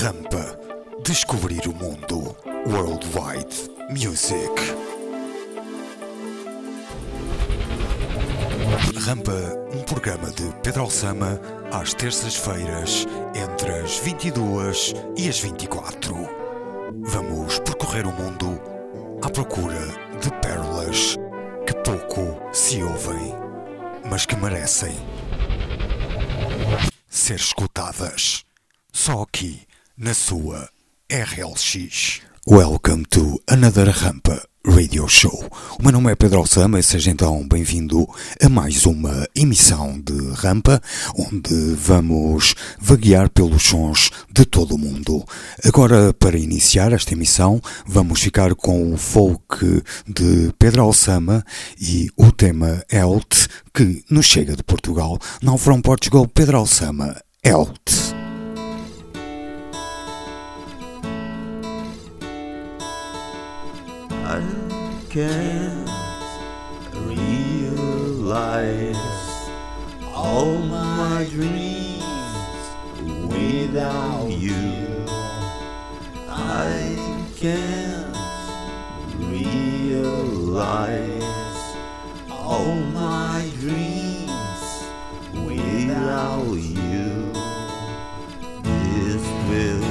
Rampa. Descobrir o mundo. Worldwide Music. Rampa, um programa de Pedro Alçama, às terças-feiras, entre as 22 e as 24. Vamos percorrer o mundo à procura de pérolas que pouco se ouvem, mas que merecem ser escutadas. Só aqui, na sua RLX. Welcome to another Rampa Radio Show. O meu nome é Pedro Alçama e seja então bem-vindo a mais uma emissão de Rampa, onde vamos vaguear pelos sons de todo o mundo. Agora, para iniciar esta emissão, vamos ficar com o folk de Pedro Alçama e o tema Health, que nos chega de Portugal. Now from Portugal, Pedro Alçama, Health. I can't realize all my dreams without you. I can't realize all my dreams without you. This will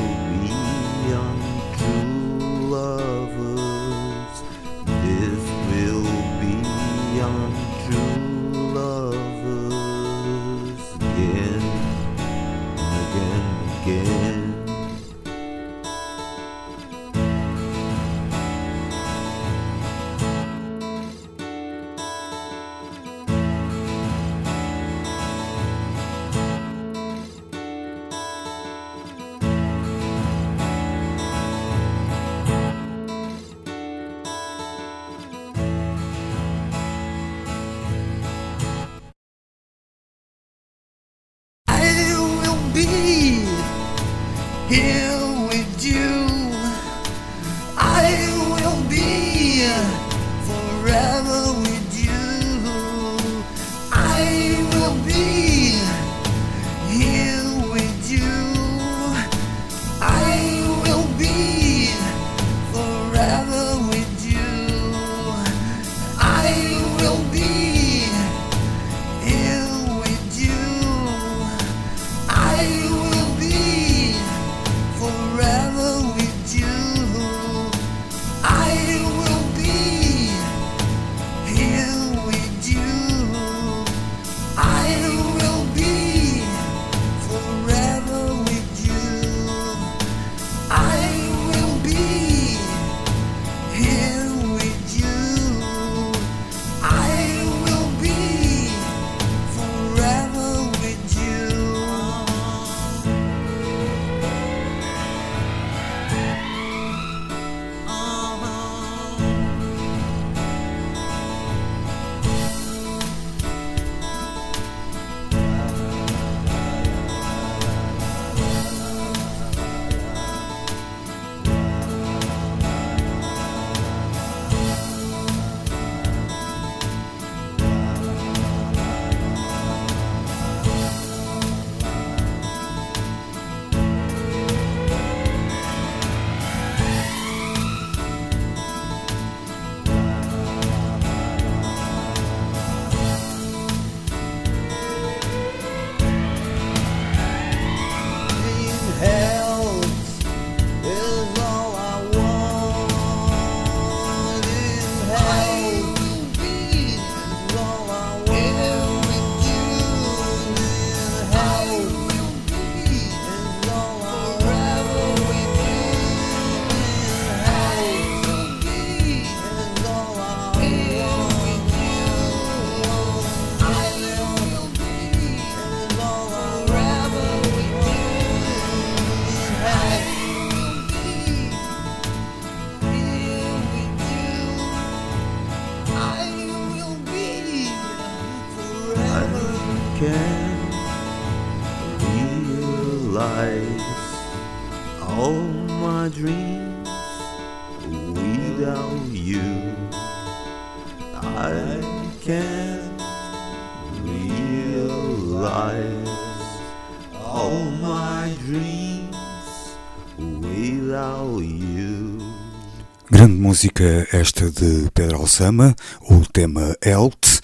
música esta de Pedro Alçama, o tema Health.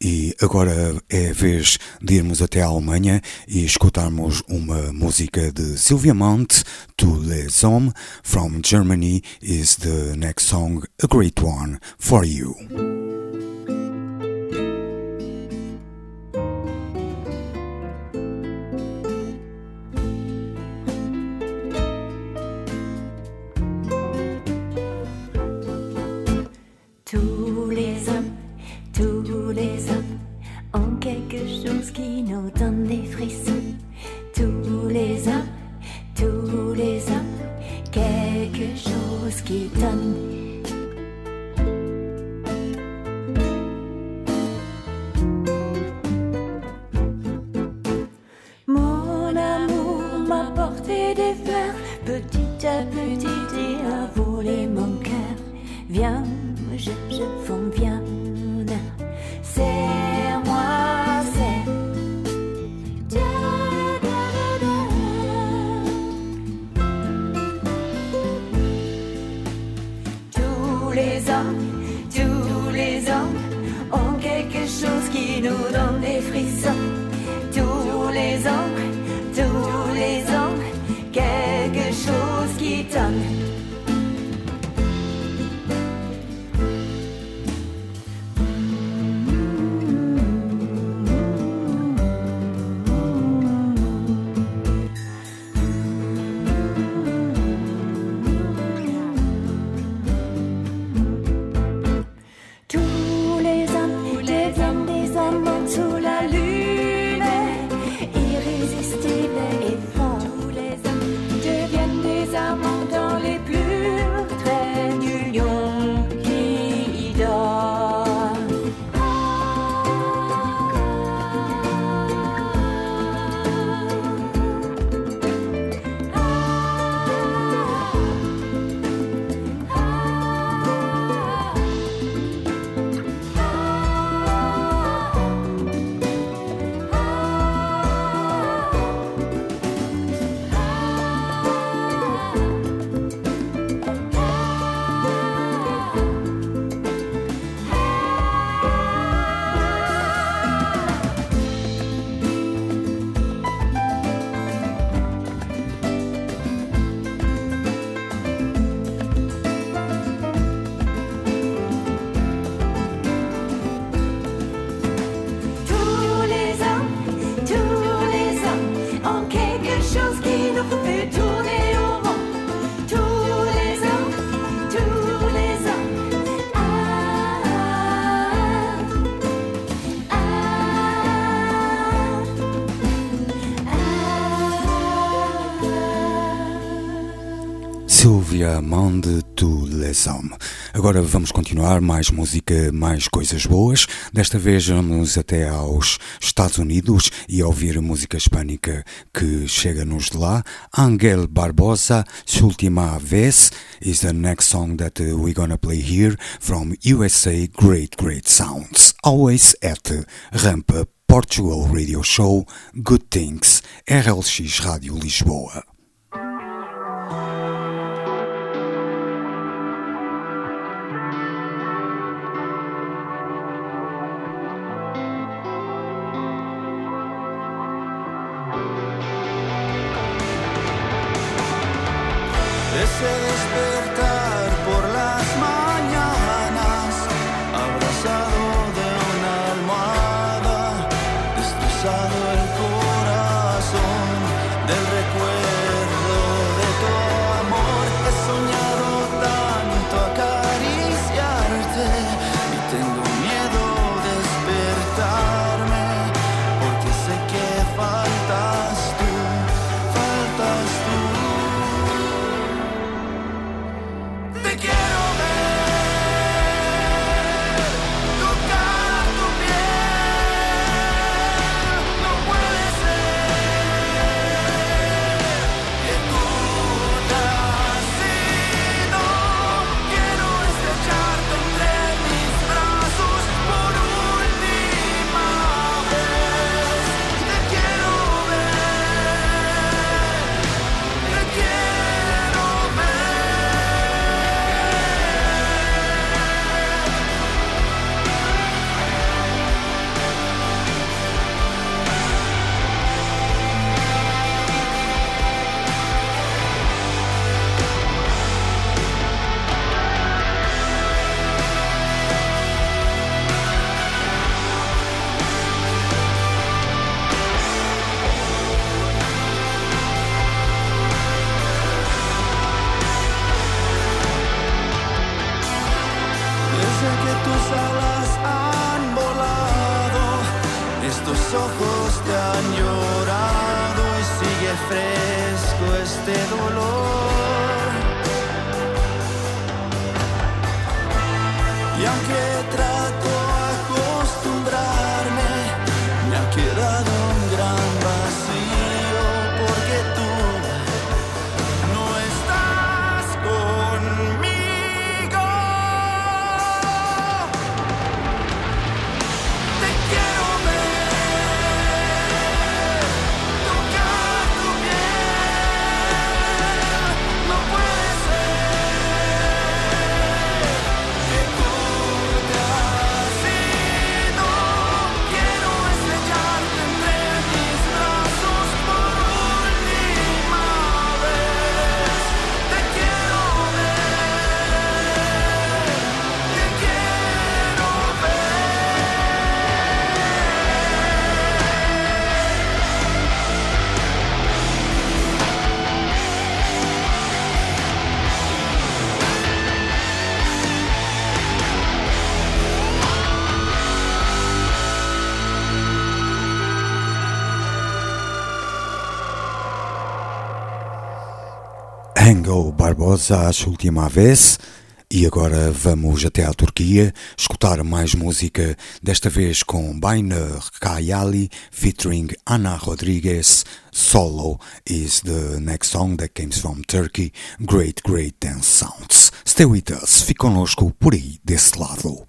E agora é a vez de irmos até a Alemanha e escutarmos uma música de Sylvia Monte, To Les Hommes, from Germany is the next song, a great one for you. Petit à petit et a volé mon cœur. Viens, je, je fonds, viens, Sylvia Monde to Les Hommes. Agora vamos continuar, mais música, mais coisas boas. Desta vez vamos até aos Estados Unidos e ouvir música hispânica que chega-nos de lá. Angel Barbosa, Última Vez, is the next song that we're gonna play here from USA Great Great Sounds. Always at Rampa Portugal Radio Show, Good Things, RLX Rádio Lisboa. Despertar Barbosa, acho última vez. E agora vamos até à Turquia escutar mais música, desta vez com Bainer Kayali featuring Ana Rodrigues Solo is the next song that comes from Turkey. Great, great dance sounds. Stay with us, fique connosco por aí desse lado.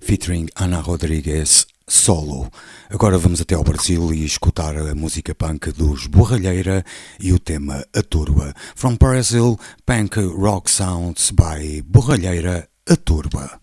Featuring Ana Rodrigues solo. Agora vamos até ao Brasil e escutar a música punk dos Borralheira e o tema A Turba. From Brazil, punk rock sounds by Borralheira A Turba.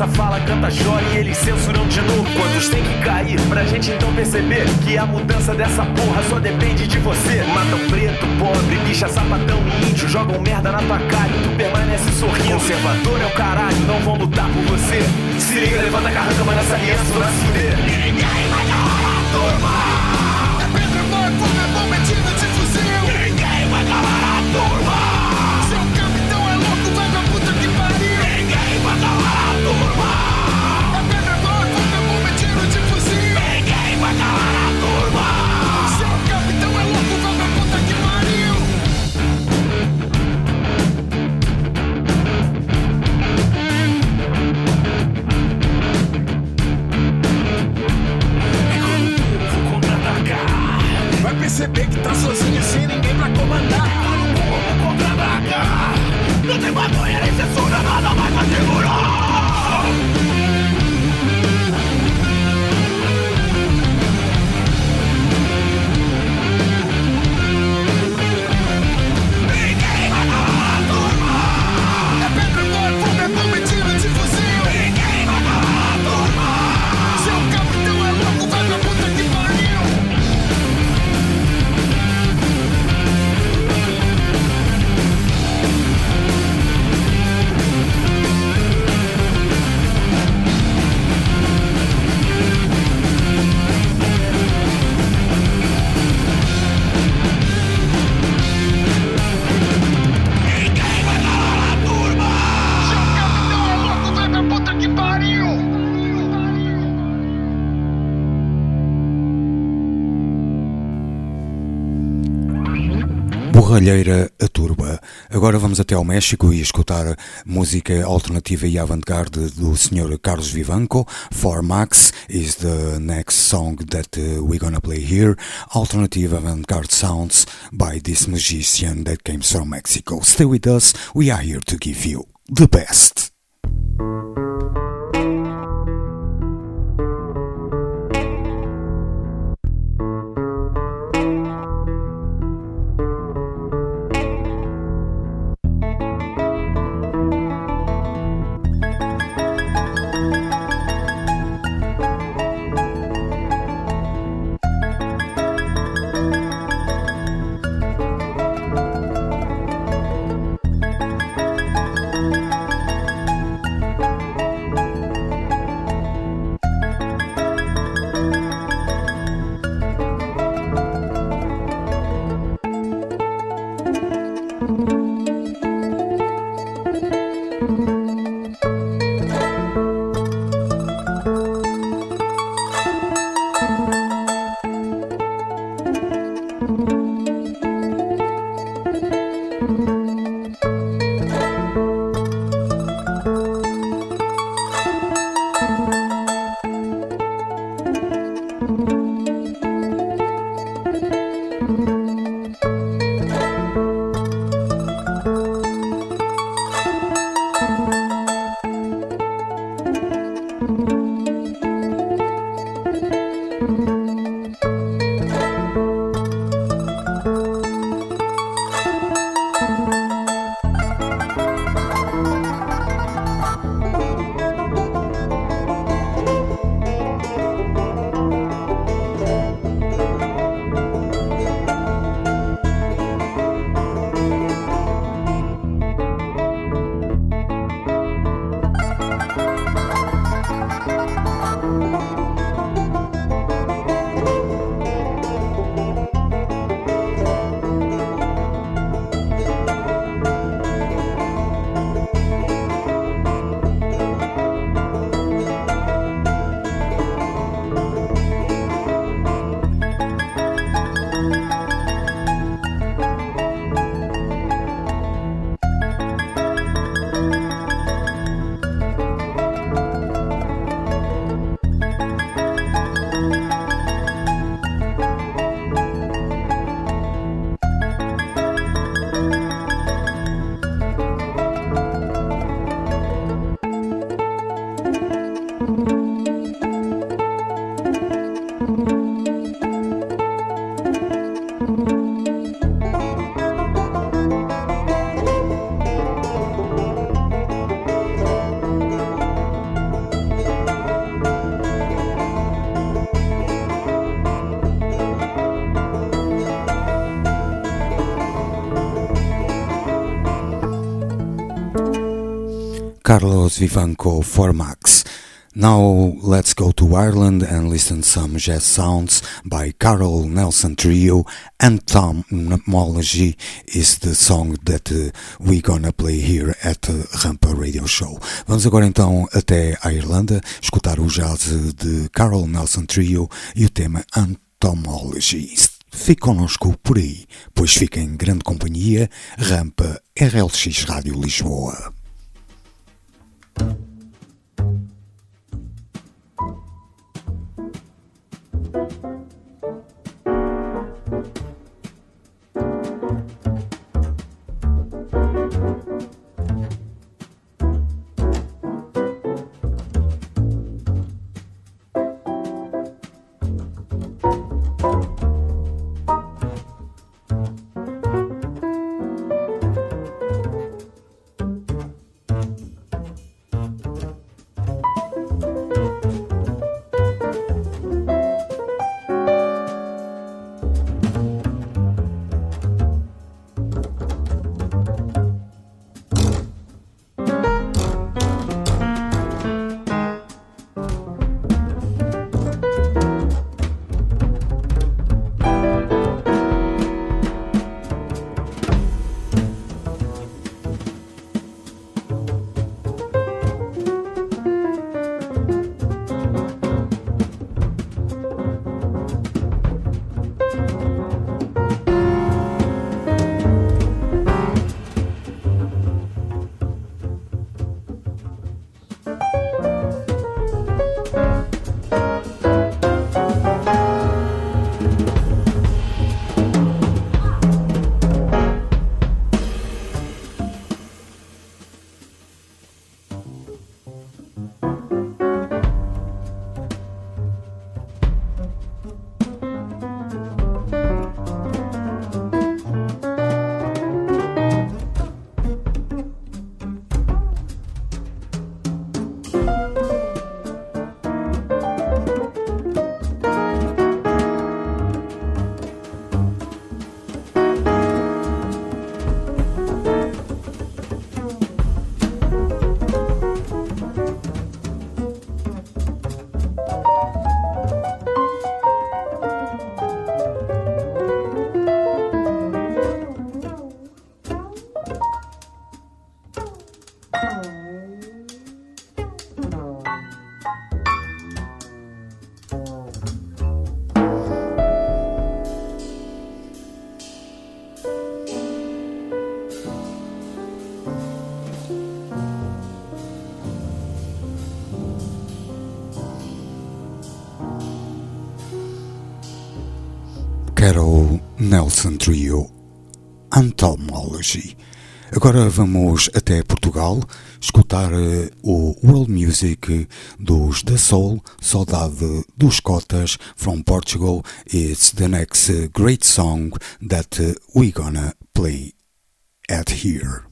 Pensa, fala, canta, chora e eles censuram de novo. Quantos tem que cair pra gente então perceber que a mudança dessa porra só depende de você? Matam preto, pobre, bicha, sapatão e índio. Jogam merda na tua cara e tu permanece sorrindo. Conservador é o caralho, não vão lutar por você. Se liga, levanta a carranca, mas nessa aliança tu vai se fuder. Ninguém vai calar a turma. Perceber que tá sozinho sem ninguém pra comandar. Não tem vergonha nem censura, nada mais pra segurar. Borralheira a Turba. Agora vamos até ao México e escutar música alternativa e avant-garde do Sr. Carlos Vivanco. For Max is the next song that uh, we're gonna play here. Alternative avant-garde sounds by this musician that came from Mexico. Stay with us, we are here to give you the best. Carlos Vivanco for Max. Now let's go to Ireland and listen some jazz sounds by Carol Nelson Trio and Tom Mology is the song that uh, we're gonna play here at the Rampa Radio Show. Vamos agora então até a Irlanda escutar o jazz de Carol Nelson Trio e o tema Entomology. Fique connosco por aí, pois fica em grande companhia Rampa RLX Rádio Lisboa. Nelson Trio Entomology. Agora vamos até Portugal escutar eh, o World Music dos The Soul, Saudade dos Cotas from Portugal. It's the next great song that we gonna play at here.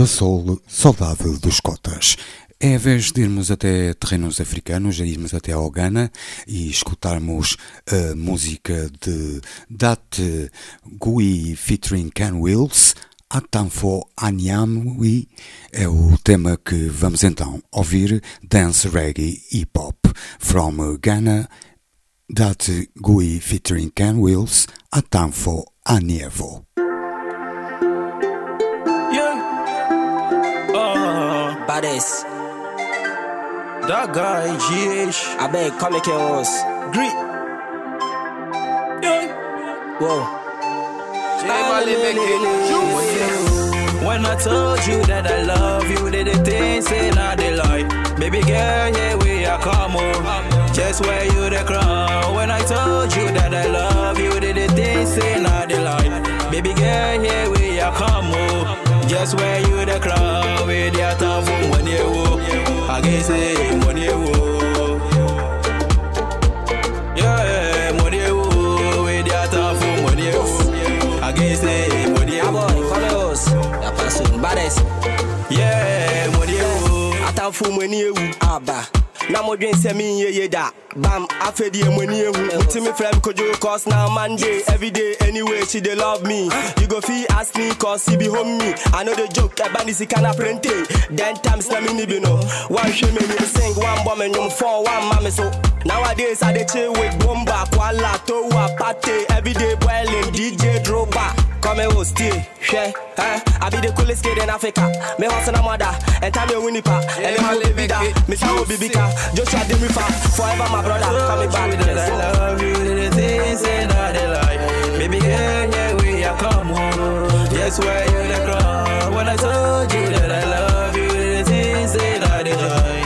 Da Soul, Soldado dos Cotas. É a vez de irmos até terrenos africanos, de irmos até ao Ghana e escutarmos a música de Dat Gui featuring Ken Wills, Atanfo Anyamwi, é o tema que vamos então ouvir, Dance Reggae Hip Hop, from Ghana, Dat Gui featuring Ken Wills, Atanfo Anievo. Baddest. that guy, GH. I beg, come make us. Greet. Yeah. Whoa. When I told you that I love you, did the things say not the lie. Baby girl, here we are, come on. Just wear you the crown. When I told you that I love you, did the things say not the lie. Baby girl, here we are, come on. Just wear you the crown. With your tough when you walk. I can say when you walk. Yeah, when you walk. With your tough when you walk. I can say when you Ah walk. boy, come us. Ya passo. Baddest. Yeah, when you walk. Atamfo mu ani ewu. Aba. Na dwen sɛ menyɛ ye da bam afɛdeɛ mu ani ehu wotumi frɛ me. Kodwo cause na monday everyday anyway she dey love me. You go fit ask me cause he be home me. I know the joke ɛba ne sika na prente then times na me ni bi no wanhwɛ me nim sing wanbɔ me nwom fɔ wamma me so nowadays i dey chill with bomba kwala towa pate. Everyday boiling dj droba Come here, stay, share, eh? I be the coolest kid in Africa. Me hustle na mother, and time you win pa. And then will be that. Me say will be bigger. Joshua Demi fa, forever my brother. Coming back. that I love you, the things say not the. Baby girl, yeah, we are come home. Just wear you the crown. When I told you that I love you, the things say not the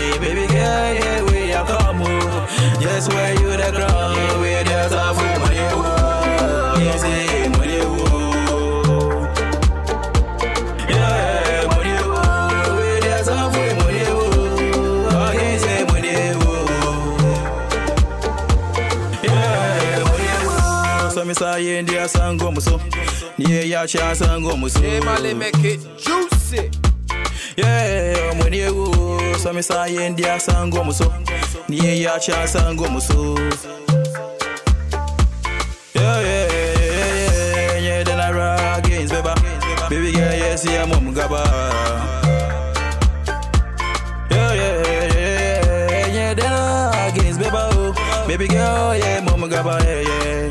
misa yendi ya sango muso Nye ya cha sango muso Emale make it juicy. Yeah, mwenye yeah. wo So misa yendi ya sango muso Nye ya cha sango muso Yeah, yeah, yeah, yeah Nye dena ragins beba Baby. Baby girl, yes, yeah, mom gaba Yeah, yeah, yeah, yeah Nye dena ragins beba Baby. Girl, yeah, mom gaba, yeah, yeah.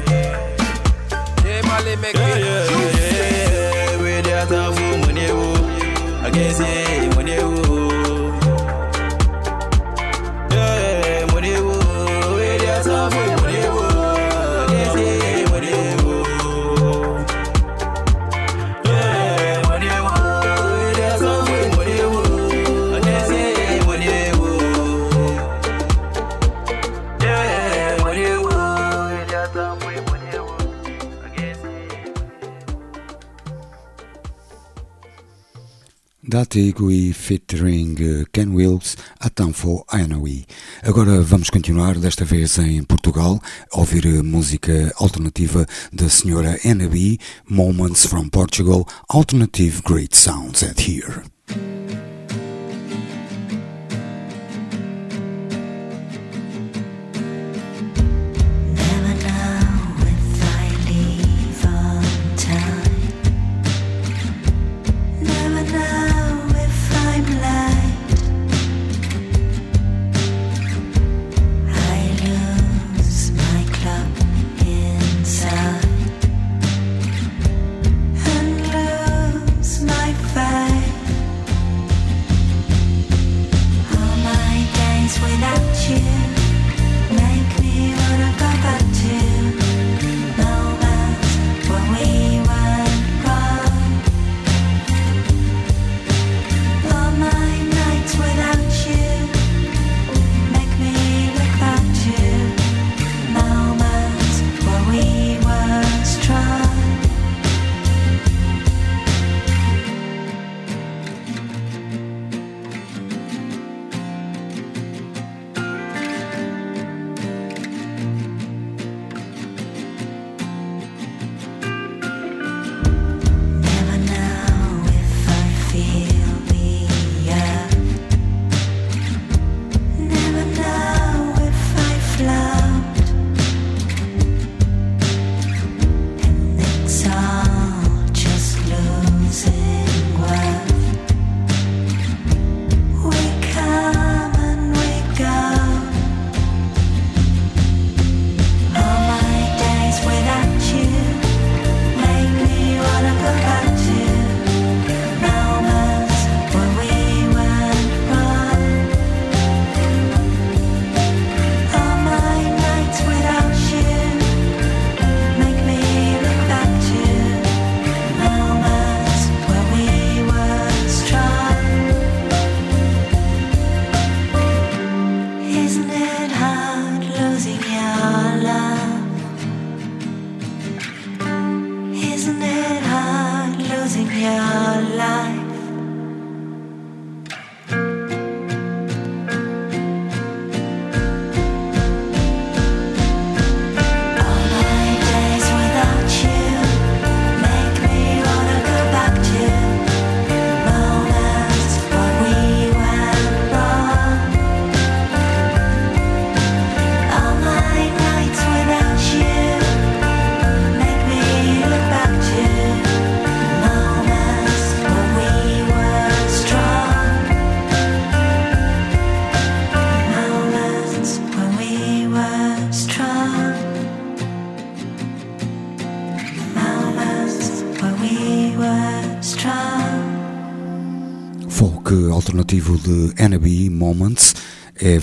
Datigui featuring eh, Ken Wills, Atanfo Anawi. Agora vamos continuar, desta vez em Portugal, a ouvir a música alternativa da senhora NB, Moments from Portugal, Alternative Great Sounds at Here.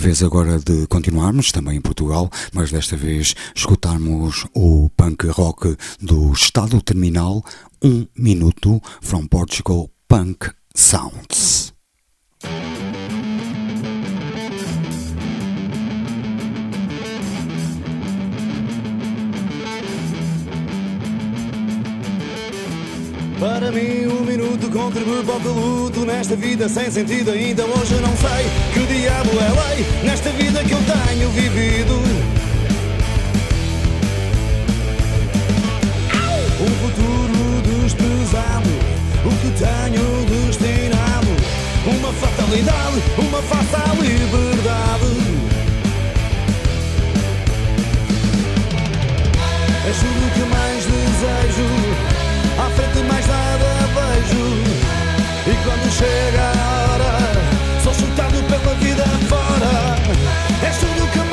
Vez agora de continuarmos, também em Portugal, mas desta vez escutarmos o punk rock do Estado Terminal, um minuto, from Portugal Punk Sounds. O luto nesta vida sem sentido. Ainda hoje não sei que o diabo é lei nesta vida que eu tenho vivido. Um futuro desprezado, o que tenho destinado. Uma fatalidade, uma face à liberdade. És tudo que mais desejo. À frente mais nada vejo quando chega a hora Sou chutado pela vida fora. És tudo que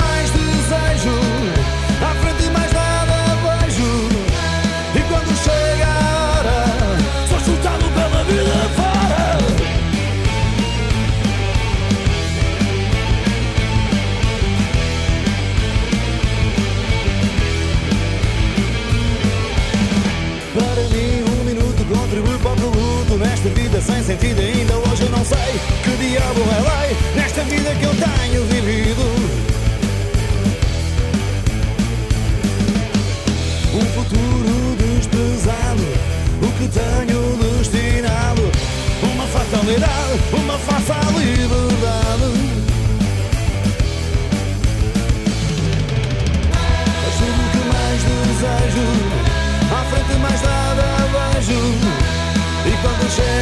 vida sem sentido ainda hoje eu não sei Que diabo é lei Nesta vida que eu tenho vivido. Um futuro desprezado O que tenho destinado. Uma fatalidade Uma face à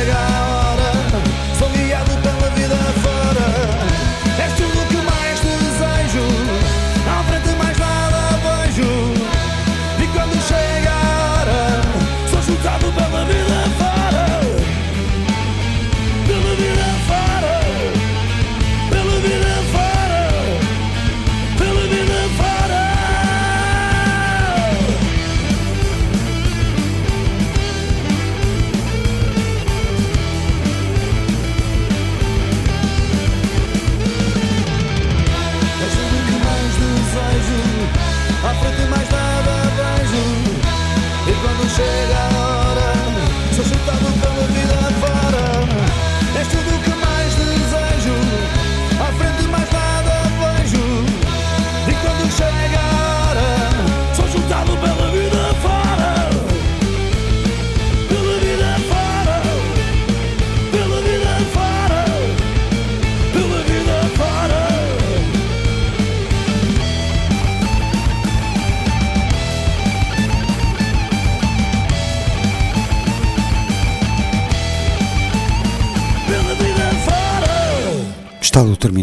quando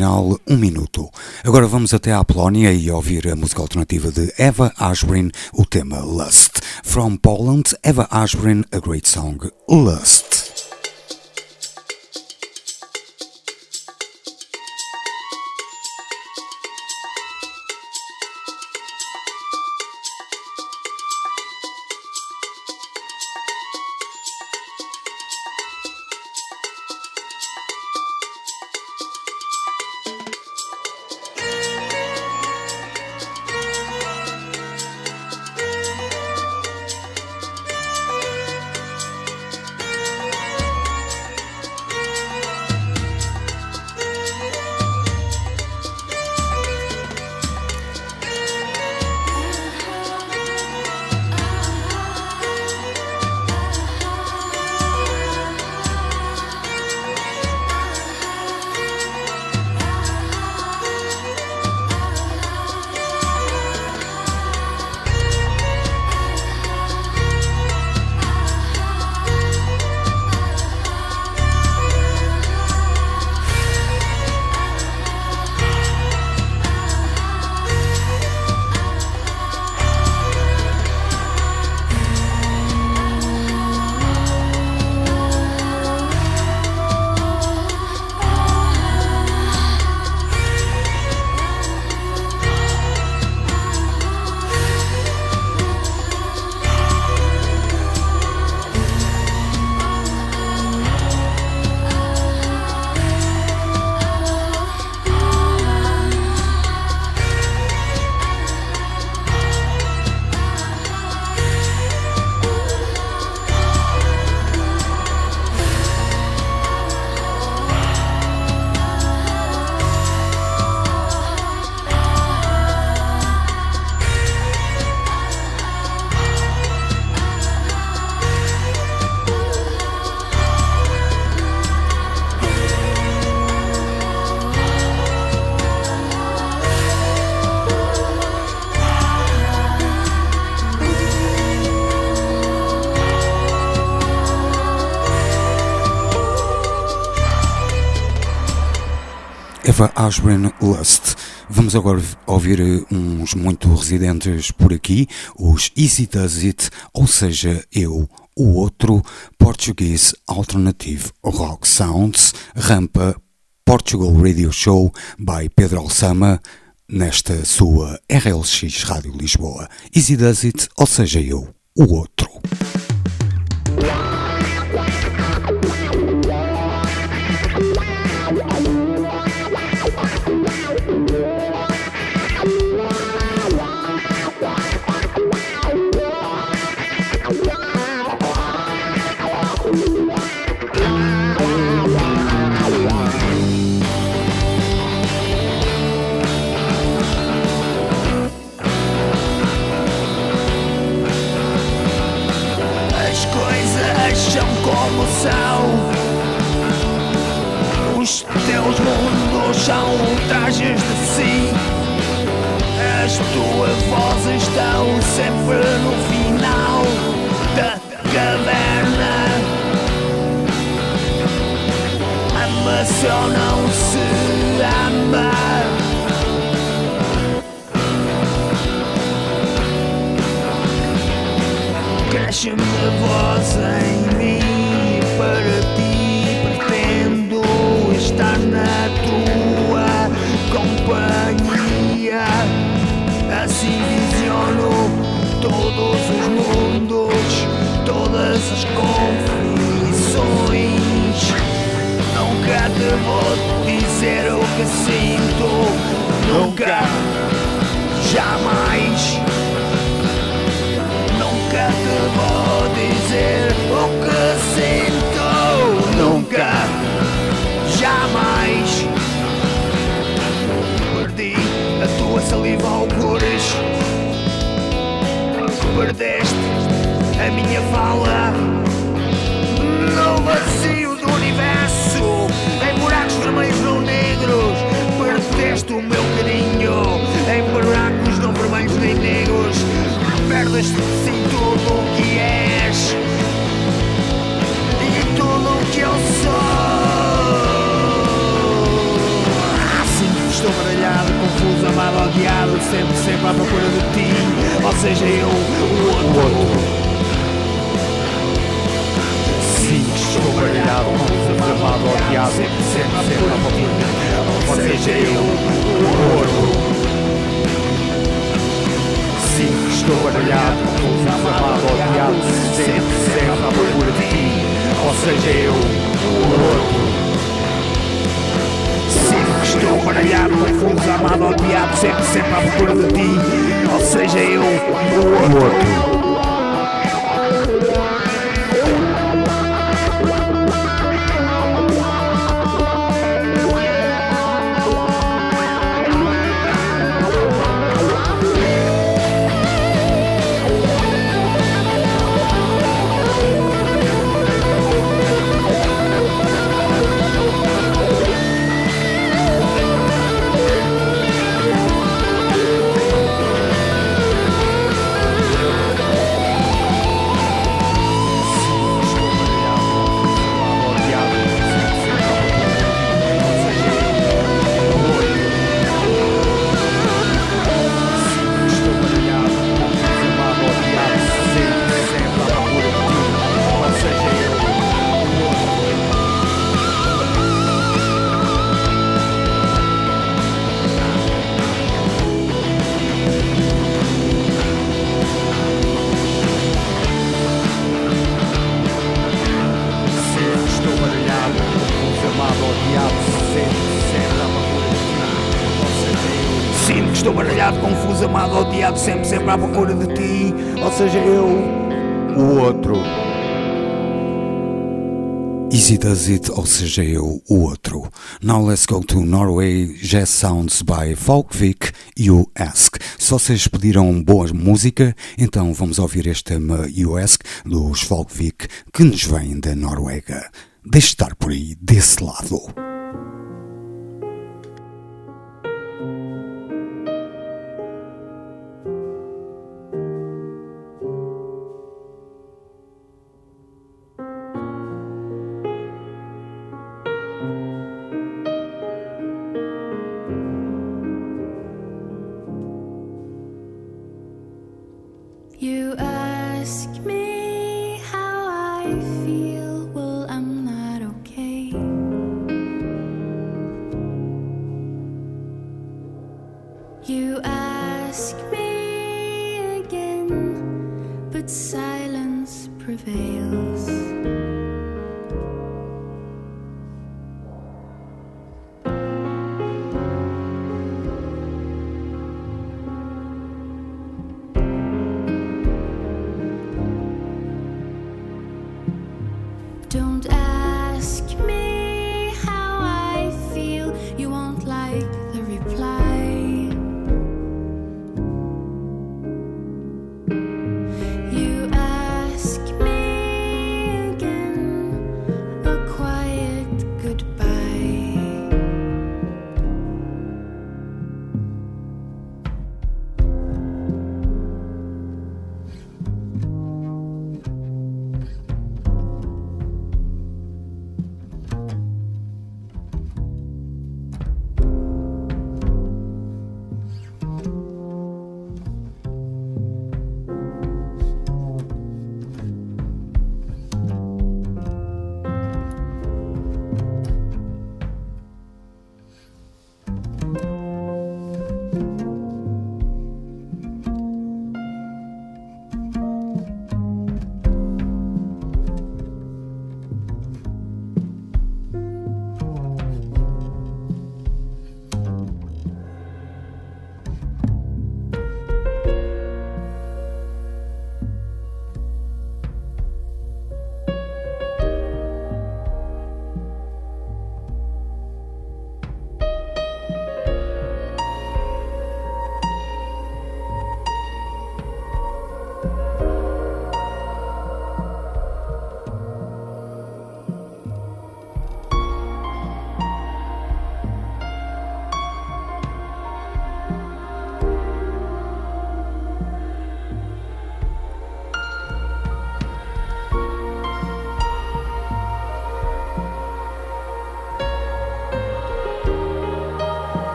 Terminal, um minuto. Agora vamos até à Polónia e ouvir a música alternativa de Eva Ashbrin, o tema Lust. From Poland, Eva Ashbrin, a great song, Lust. Eva Ashburn Lust. Vamos agora ouvir eh, uns muito residentes por aqui, os Easy Does It, ou seja, eu, o outro, Portuguese Alternative Rock Sounds, Rampa Portugal Radio Show by Pedro Alçama, nesta sua RLX Rádio Lisboa. Easy Does It, ou seja, eu, o outro. 全部都活。seja eu o outro. Now let's go to Norway Jazz Sounds by Folkvik You Ask. Se vocês pediram boa música, então vamos ouvir este tema You Ask dos Folkvik que nos vem da Noruega. Deixe estar por aí, desse lado.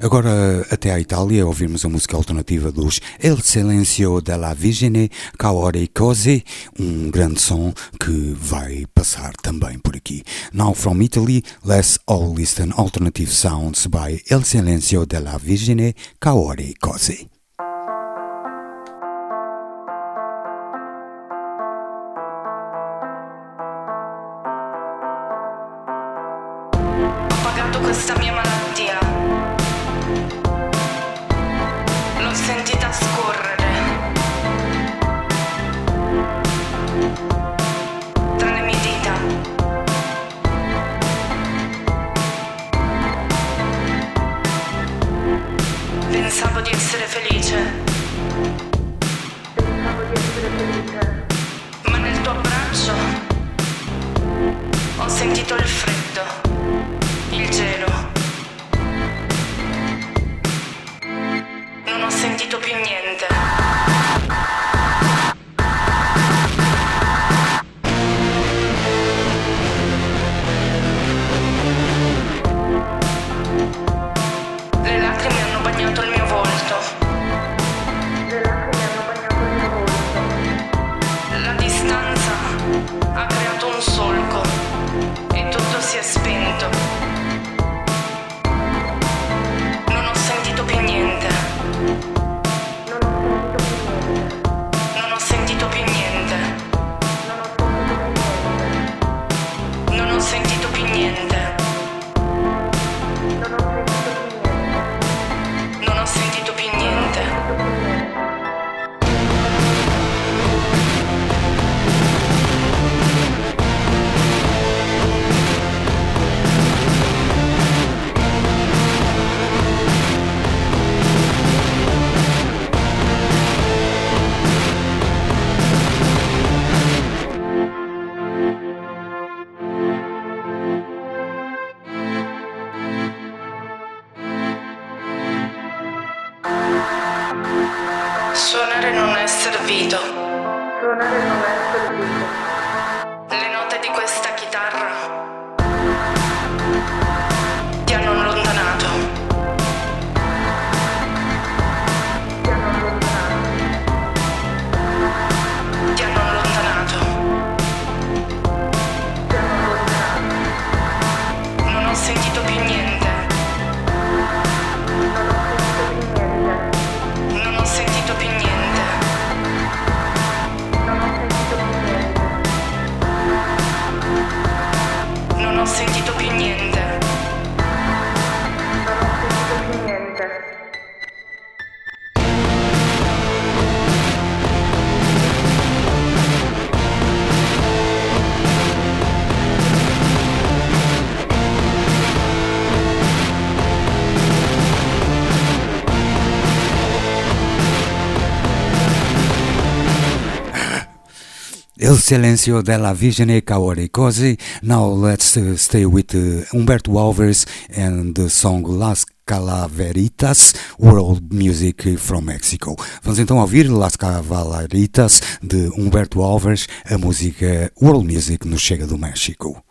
Agora até à Itália ouvimos a música alternativa dos El Silencio della Vigine Caore Cose, um grande som que vai passar também por aqui. Now from Italy, let's all listen alternative sounds by El Silencio della Vigine Caore Cose. Vito. El Silencio della Vigene Kaori Cosi. Now let's uh, stay with uh, Humberto Alves and the song Las Calaveritas, World Music from Mexico. Vamos então ouvir Las Cavalaritas de Humberto Alves, a música World Music nos chega do México.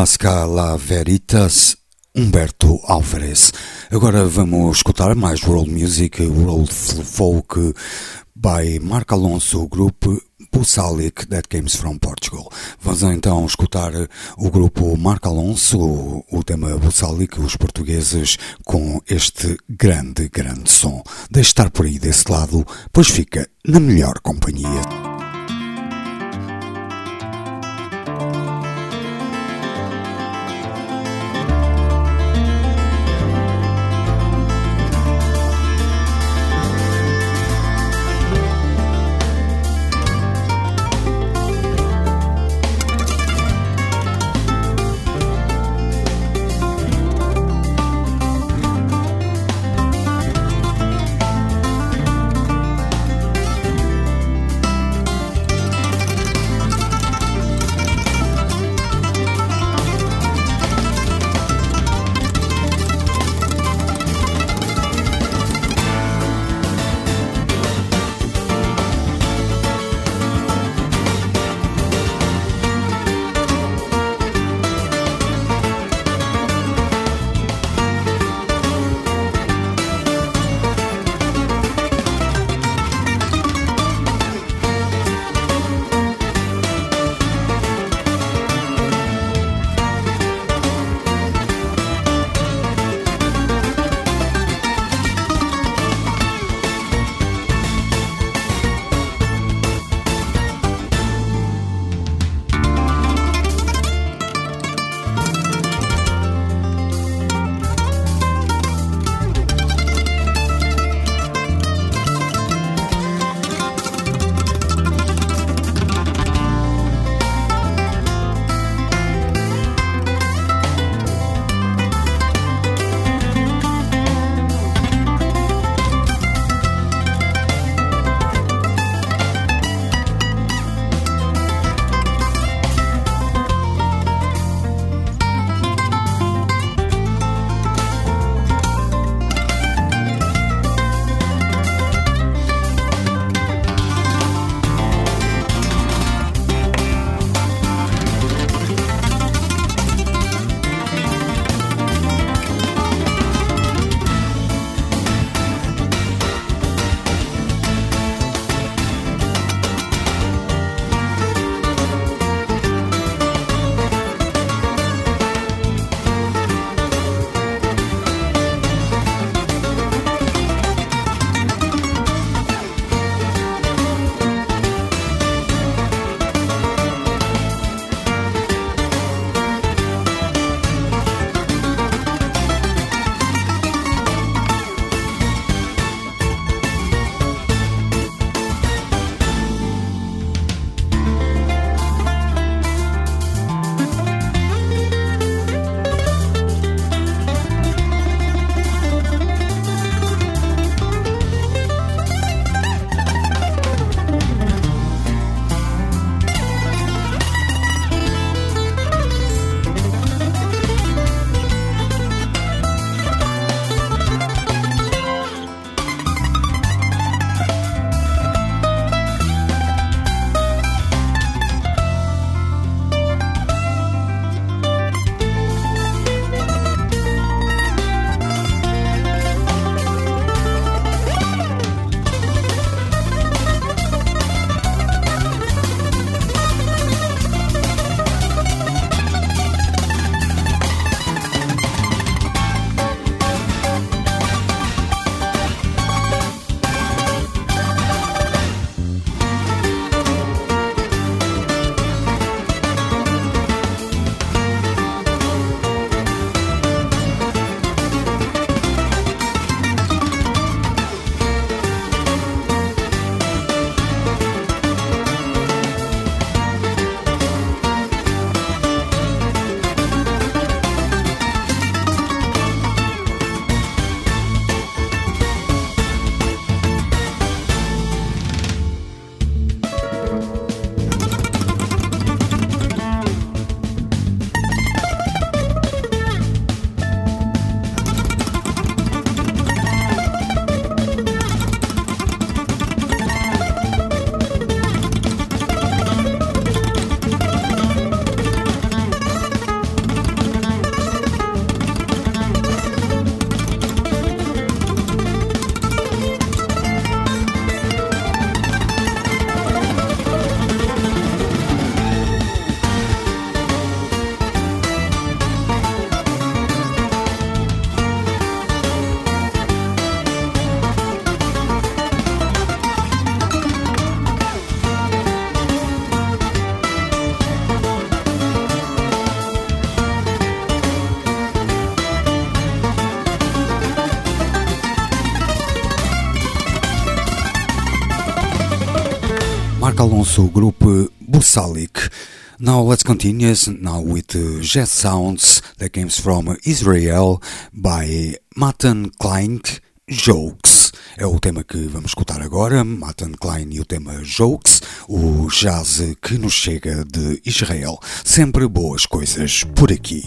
Las Calaveritas, Humberto Álvares. Agora vamos escutar mais world music, world folk, by Mark Alonso Group Bussalic that comes from Portugal. Vamos então escutar o grupo Mark Alonso, o tema Bussalic, os portugueses, com este grande, grande som. Deixe estar por aí desse lado, pois fica na melhor companhia. Alonso Group Busalik. Now let's continue now with jazz sounds that comes from Israel by Matan Klein Jokes. É o tema que vamos escutar agora, Matan Klein e o tema Jokes, o jazz que nos chega de Israel. Sempre boas coisas por aqui.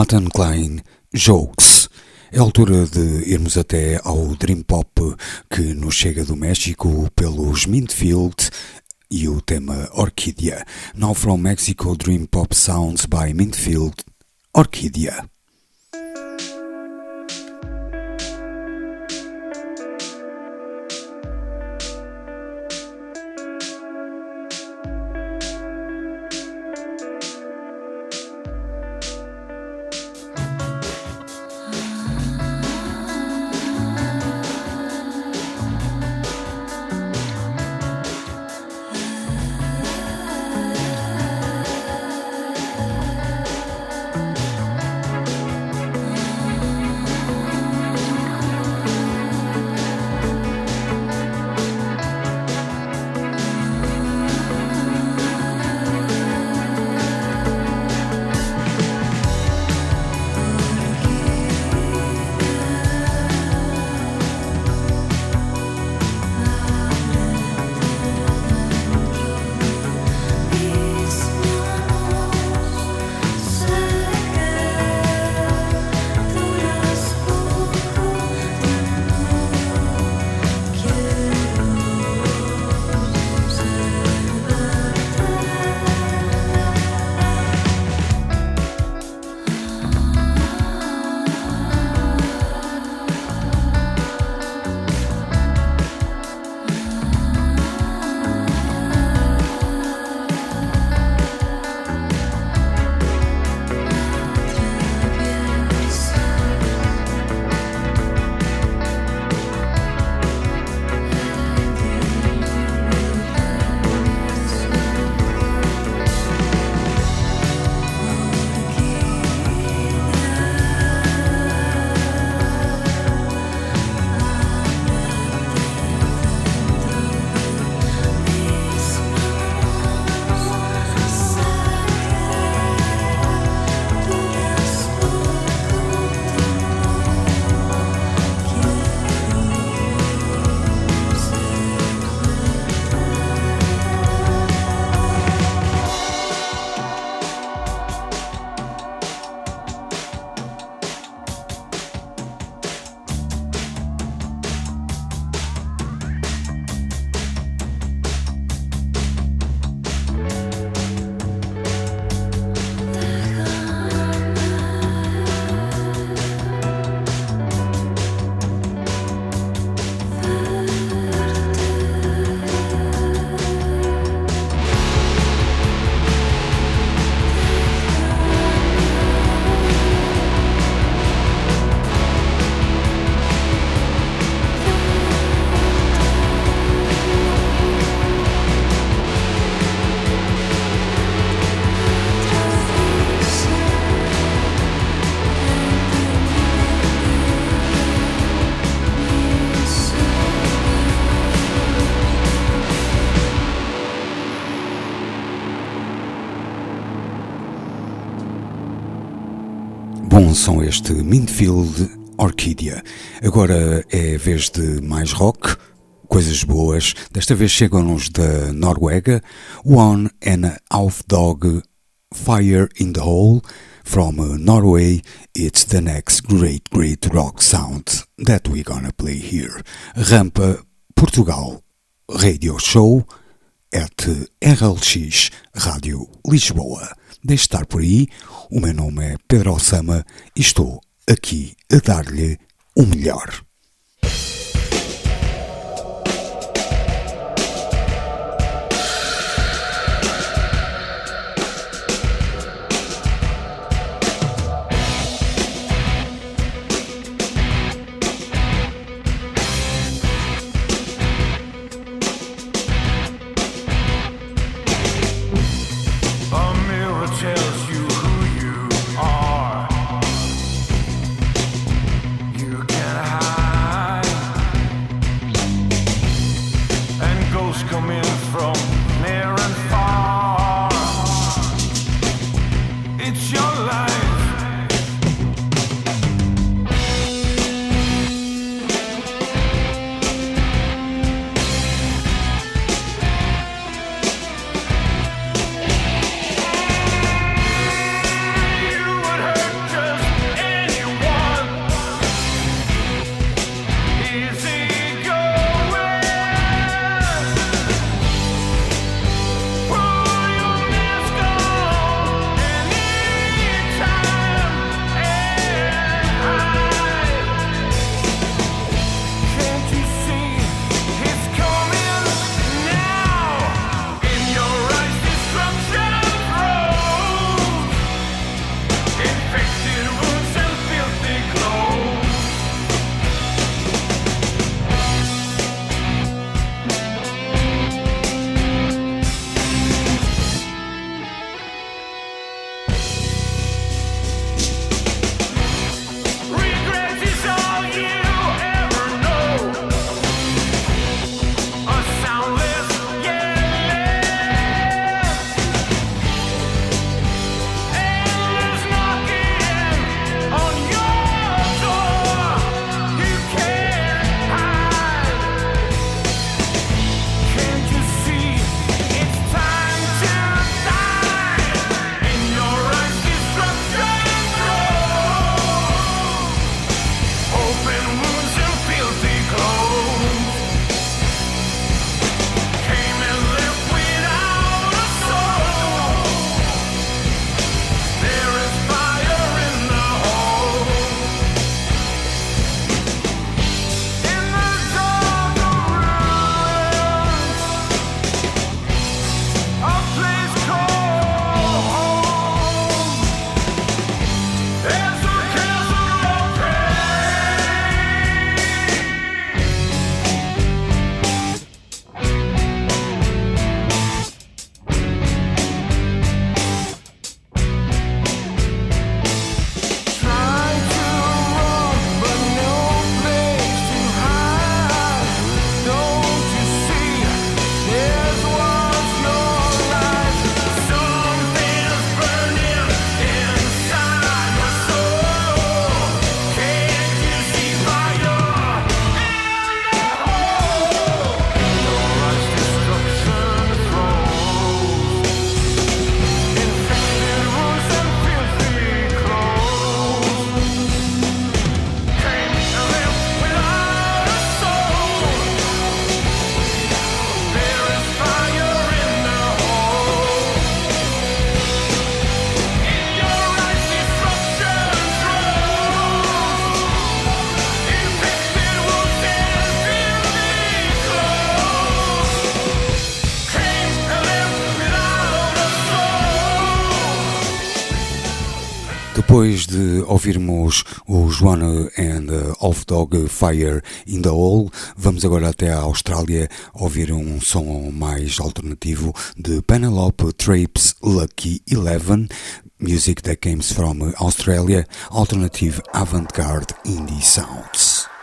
Matan Klein Jokes. É a altura de irmos até ao Dream Pop que nos chega do México pelos Mintfield e o tema Orquídea. Now from Mexico, Dream Pop Sounds by Mintfield, Orquídea. Som este Minfield Orquídea. Agora é vez de mais rock, coisas boas. Desta vez chegam-nos da Noruega. One and Half Dog Fire in the Hole. From Norway, it's the next great, great rock sound that we're gonna play here. Rampa Portugal Radio Show at RLX Rádio Lisboa. Deixe estar por aí. O meu nome é Pedro Alçama e estou aqui a dar-lhe o melhor. Depois de ouvirmos o Joanna and Off Dog Fire in the Hole, vamos agora até a Austrália ouvir um som mais alternativo de Penelope Trapes Lucky Eleven, music that comes from Australia, alternative avant-garde indie sounds.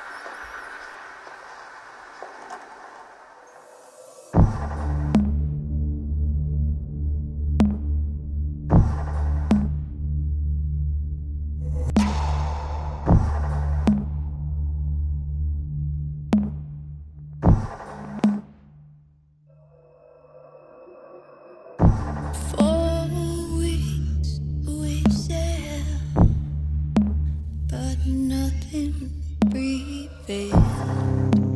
nothing breathing.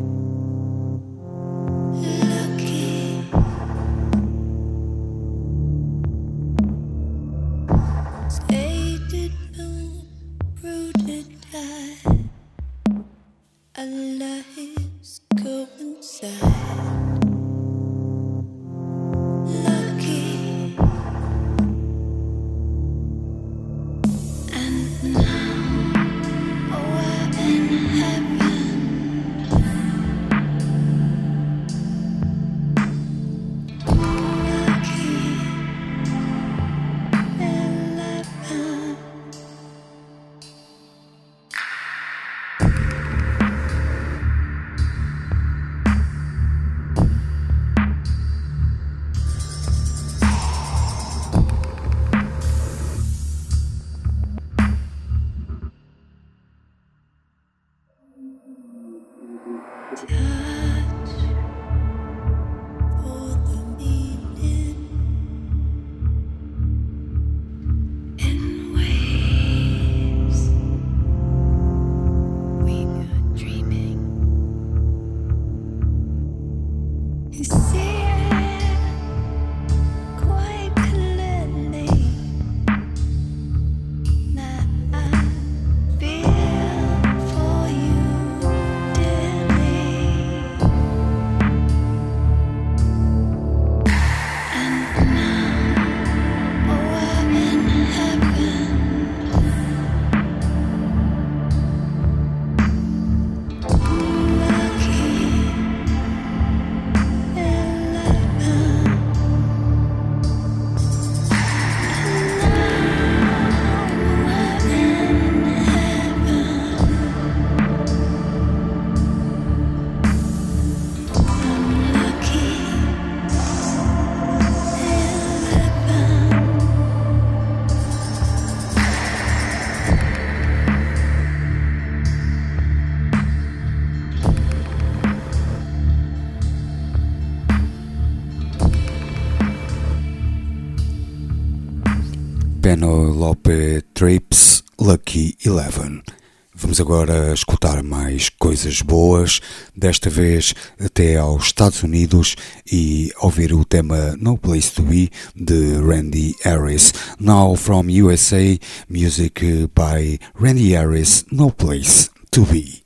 Agora escutar mais coisas boas, desta vez até aos Estados Unidos e ouvir o tema No Place to Be de Randy Harris. Now from USA, music by Randy Harris, No Place to Be.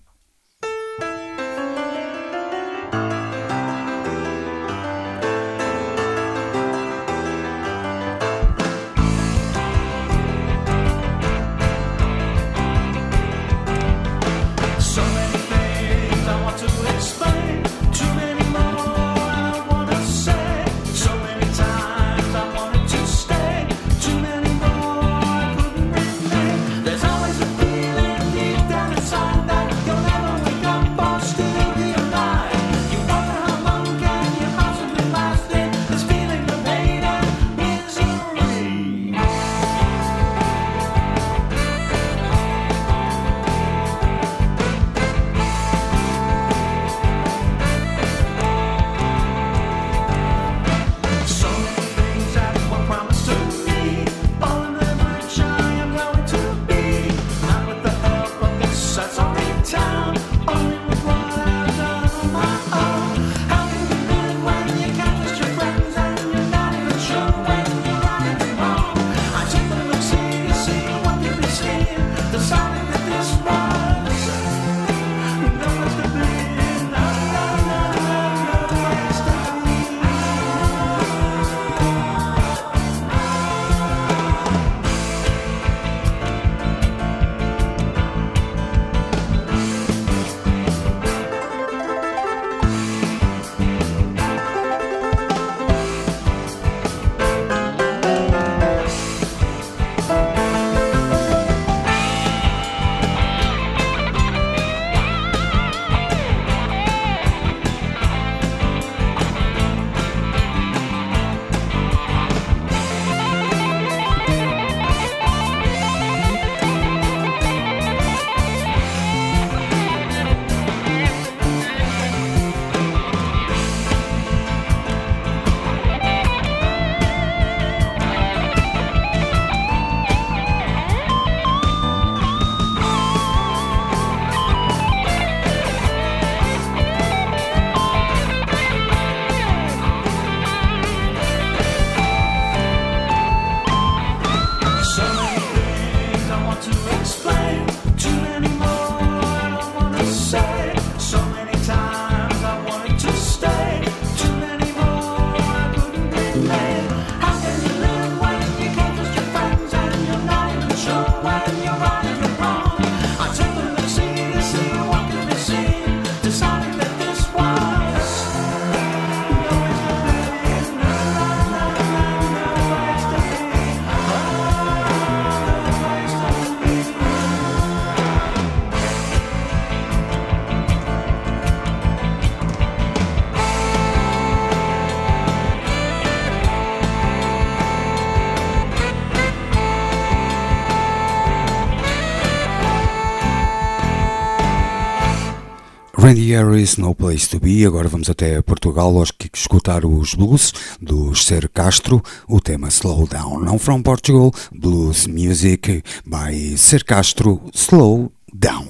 Randy Harris, No Place to Be. Agora vamos até Portugal lógico, que escutar os blues do Ser Castro, o tema Slow Down. Não from Portugal, Blues Music by Ser Castro, Slow Down.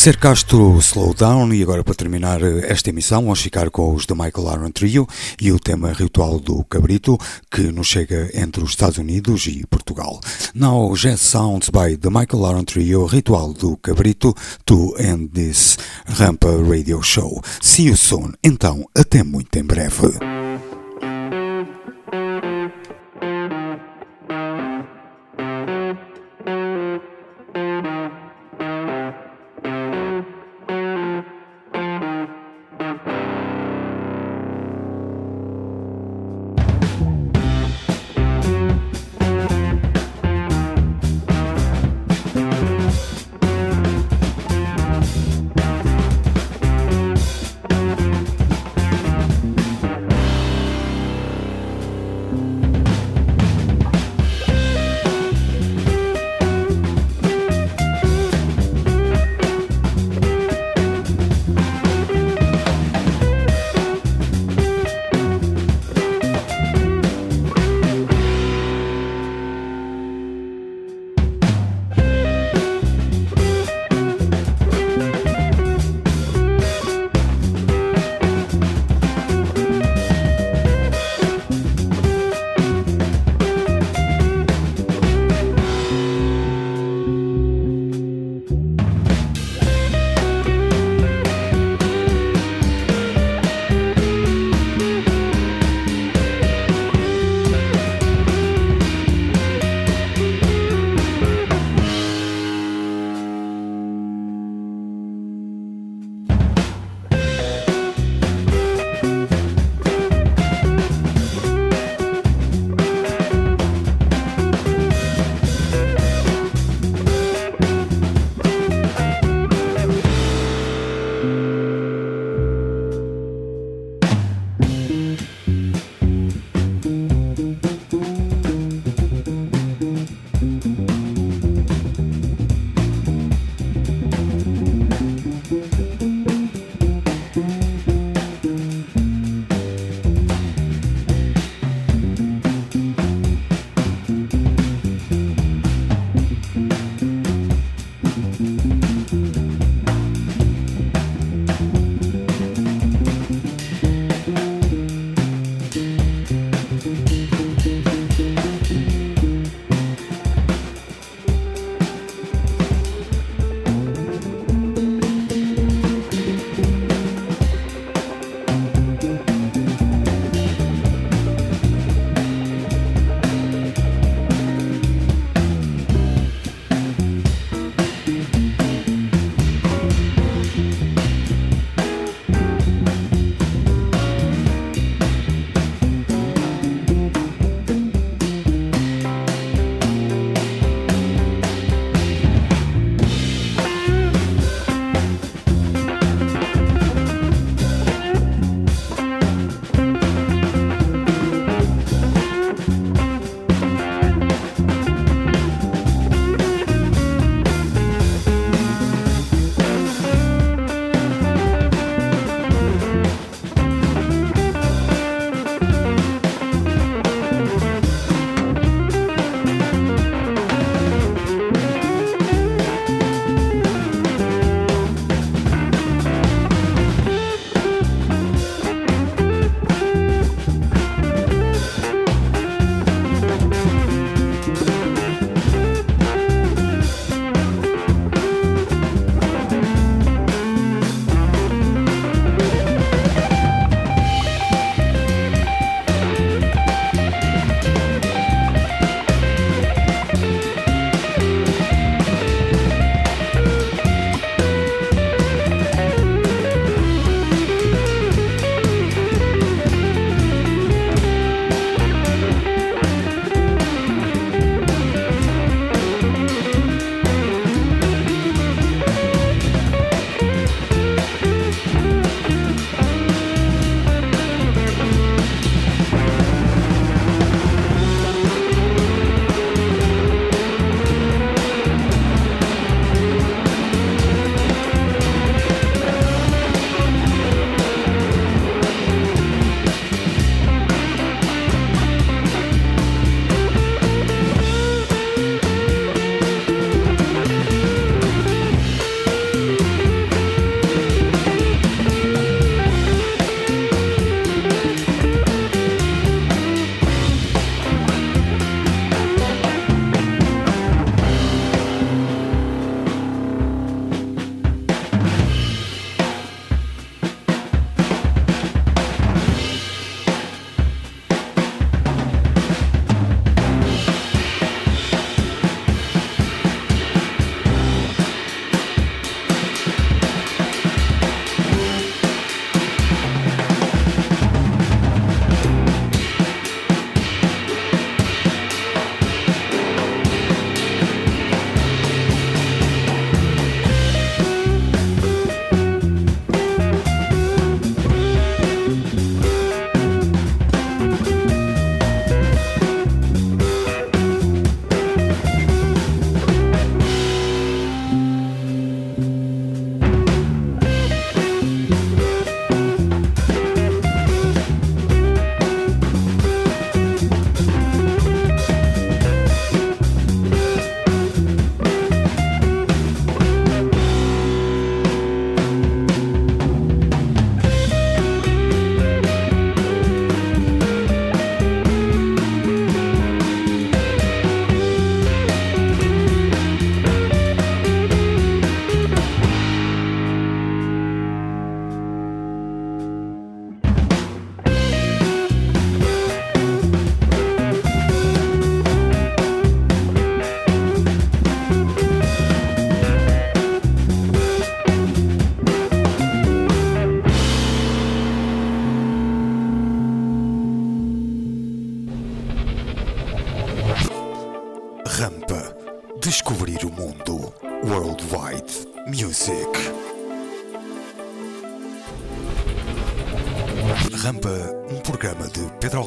Ser Castro Slowdown, e agora para terminar eh, esta emissão, vamos ficar com os The Michael Aron Trio e o tema Ritual do Cabrito, que nos chega entre os Estados Unidos e Portugal. Now, Jazz Sounds by The Michael Aron Trio, Ritual do Cabrito, to end this Rampa Radio Show. See you soon, então, até muito em breve.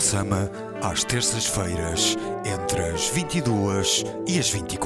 Alçama, às terças-feiras, entre as 22 e as 24.